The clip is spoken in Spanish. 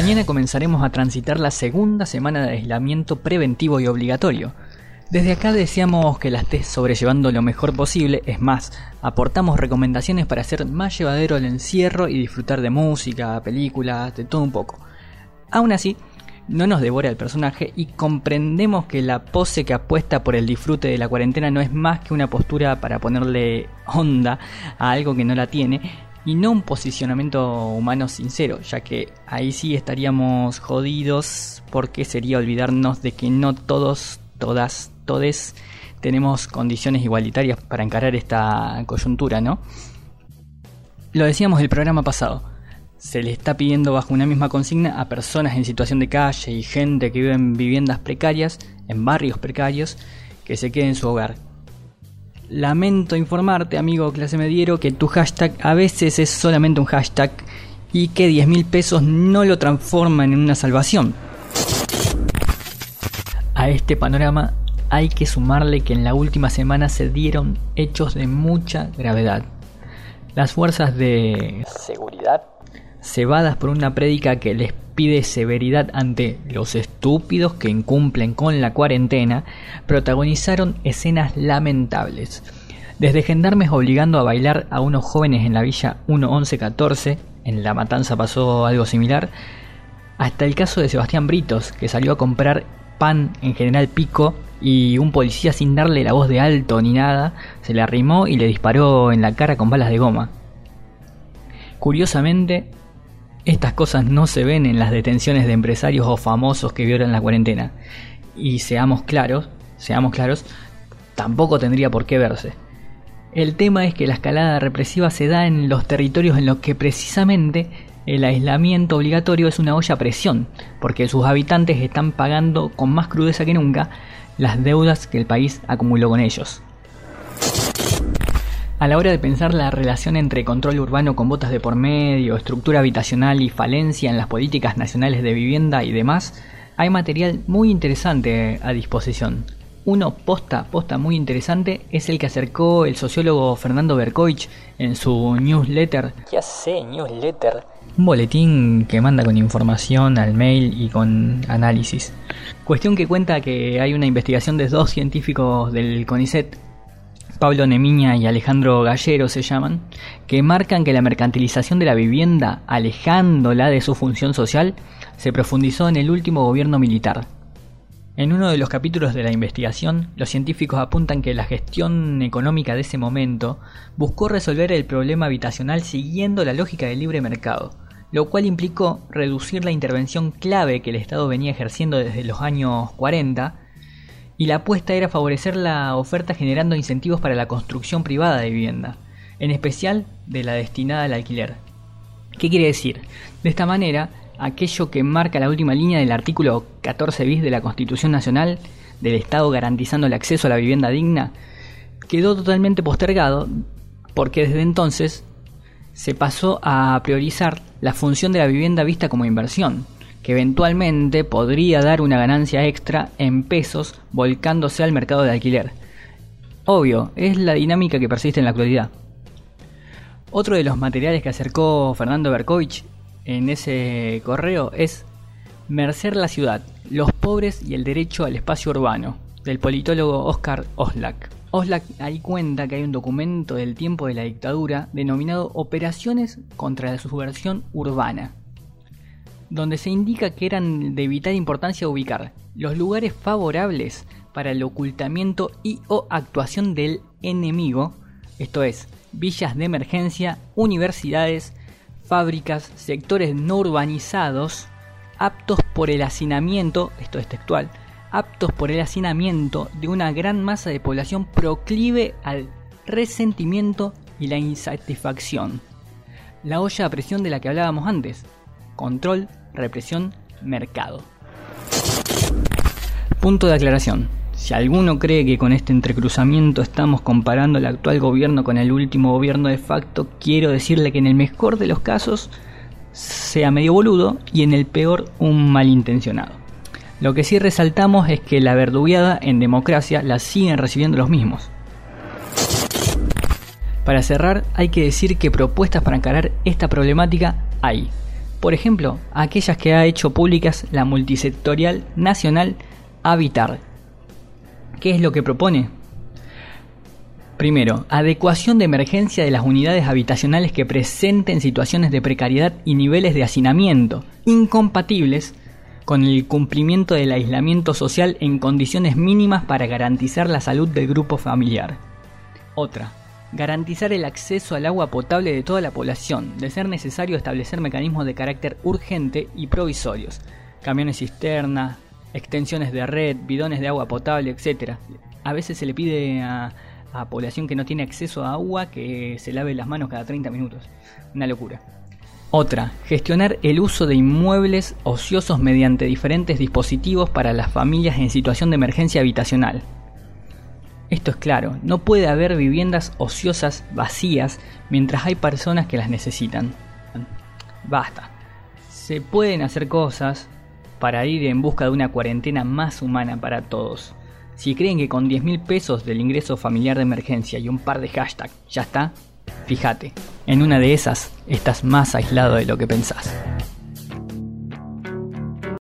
Mañana comenzaremos a transitar la segunda semana de aislamiento preventivo y obligatorio. Desde acá deseamos que la estés sobrellevando lo mejor posible, es más, aportamos recomendaciones para hacer más llevadero el encierro y disfrutar de música, películas, de todo un poco. Aún así, no nos devora el personaje y comprendemos que la pose que apuesta por el disfrute de la cuarentena no es más que una postura para ponerle onda a algo que no la tiene y no un posicionamiento humano sincero, ya que ahí sí estaríamos jodidos porque sería olvidarnos de que no todos, todas, todes tenemos condiciones igualitarias para encarar esta coyuntura, ¿no? Lo decíamos el programa pasado se le está pidiendo bajo una misma consigna a personas en situación de calle y gente que vive en viviendas precarias, en barrios precarios, que se quede en su hogar. Lamento informarte, amigo clase mediero, que tu hashtag a veces es solamente un hashtag y que 10 mil pesos no lo transforman en una salvación. A este panorama hay que sumarle que en la última semana se dieron hechos de mucha gravedad. Las fuerzas de seguridad cebadas por una prédica que les pide severidad ante los estúpidos que incumplen con la cuarentena, protagonizaron escenas lamentables. Desde gendarmes obligando a bailar a unos jóvenes en la villa 1114, en La Matanza pasó algo similar, hasta el caso de Sebastián Britos, que salió a comprar pan en General Pico y un policía sin darle la voz de alto ni nada, se le arrimó y le disparó en la cara con balas de goma. Curiosamente, estas cosas no se ven en las detenciones de empresarios o famosos que violan la cuarentena. Y seamos claros, seamos claros, tampoco tendría por qué verse. El tema es que la escalada represiva se da en los territorios en los que precisamente el aislamiento obligatorio es una olla a presión, porque sus habitantes están pagando con más crudeza que nunca las deudas que el país acumuló con ellos. A la hora de pensar la relación entre control urbano con botas de por medio, estructura habitacional y falencia en las políticas nacionales de vivienda y demás, hay material muy interesante a disposición. Uno posta, posta muy interesante es el que acercó el sociólogo Fernando Berkovich en su newsletter. ¿Qué hace newsletter? Un boletín que manda con información al mail y con análisis. Cuestión que cuenta que hay una investigación de dos científicos del CONICET Pablo Nemiña y Alejandro Gallero se llaman, que marcan que la mercantilización de la vivienda, alejándola de su función social, se profundizó en el último gobierno militar. En uno de los capítulos de la investigación, los científicos apuntan que la gestión económica de ese momento buscó resolver el problema habitacional siguiendo la lógica del libre mercado, lo cual implicó reducir la intervención clave que el Estado venía ejerciendo desde los años 40 y la apuesta era favorecer la oferta generando incentivos para la construcción privada de vivienda, en especial de la destinada al alquiler. ¿Qué quiere decir? De esta manera, aquello que marca la última línea del artículo 14 bis de la Constitución Nacional del Estado garantizando el acceso a la vivienda digna, quedó totalmente postergado porque desde entonces se pasó a priorizar la función de la vivienda vista como inversión, que eventualmente podría dar una ganancia extra en pesos volcándose al mercado de alquiler. Obvio, es la dinámica que persiste en la actualidad. Otro de los materiales que acercó Fernando Berkovich en ese correo es Mercer la ciudad, los pobres y el derecho al espacio urbano, del politólogo Oscar Oslak. Oslak ahí cuenta que hay un documento del tiempo de la dictadura denominado Operaciones contra la subversión urbana, donde se indica que eran de vital importancia ubicar los lugares favorables para el ocultamiento y o actuación del enemigo, esto es, villas de emergencia, universidades, fábricas, sectores no urbanizados, aptos por el hacinamiento, esto es textual, aptos por el hacinamiento de una gran masa de población proclive al resentimiento y la insatisfacción. La olla a presión de la que hablábamos antes, control, represión, mercado. Punto de aclaración. Si alguno cree que con este entrecruzamiento estamos comparando el actual gobierno con el último gobierno de facto, quiero decirle que en el mejor de los casos sea medio boludo y en el peor un malintencionado. Lo que sí resaltamos es que la verdugueada en democracia la siguen recibiendo los mismos. Para cerrar, hay que decir que propuestas para encarar esta problemática hay, Por ejemplo, aquellas que ha hecho públicas la multisectorial nacional Habitar. ¿Qué es lo que propone? Primero, adecuación de emergencia de las unidades habitacionales que presenten situaciones de precariedad y niveles de hacinamiento incompatibles con el cumplimiento del aislamiento social en condiciones mínimas para garantizar la salud del grupo familiar. Otra, garantizar el acceso al agua potable de toda la población, de ser necesario establecer mecanismos de carácter urgente y provisorios, camiones cisterna, extensiones de red, bidones de agua potable, etc. A veces se le pide a, a población que no tiene acceso a agua que se lave las manos cada 30 minutos. Una locura. Otra, gestionar el uso de inmuebles ociosos mediante diferentes dispositivos para las familias en situación de emergencia habitacional. Esto es claro, no puede haber viviendas ociosas vacías mientras hay personas que las necesitan. Basta. Se pueden hacer cosas para ir en busca de una cuarentena más humana para todos. Si creen que con 10 mil pesos del ingreso familiar de emergencia y un par de hashtags ya está, fíjate, en una de esas estás más aislado de lo que pensás.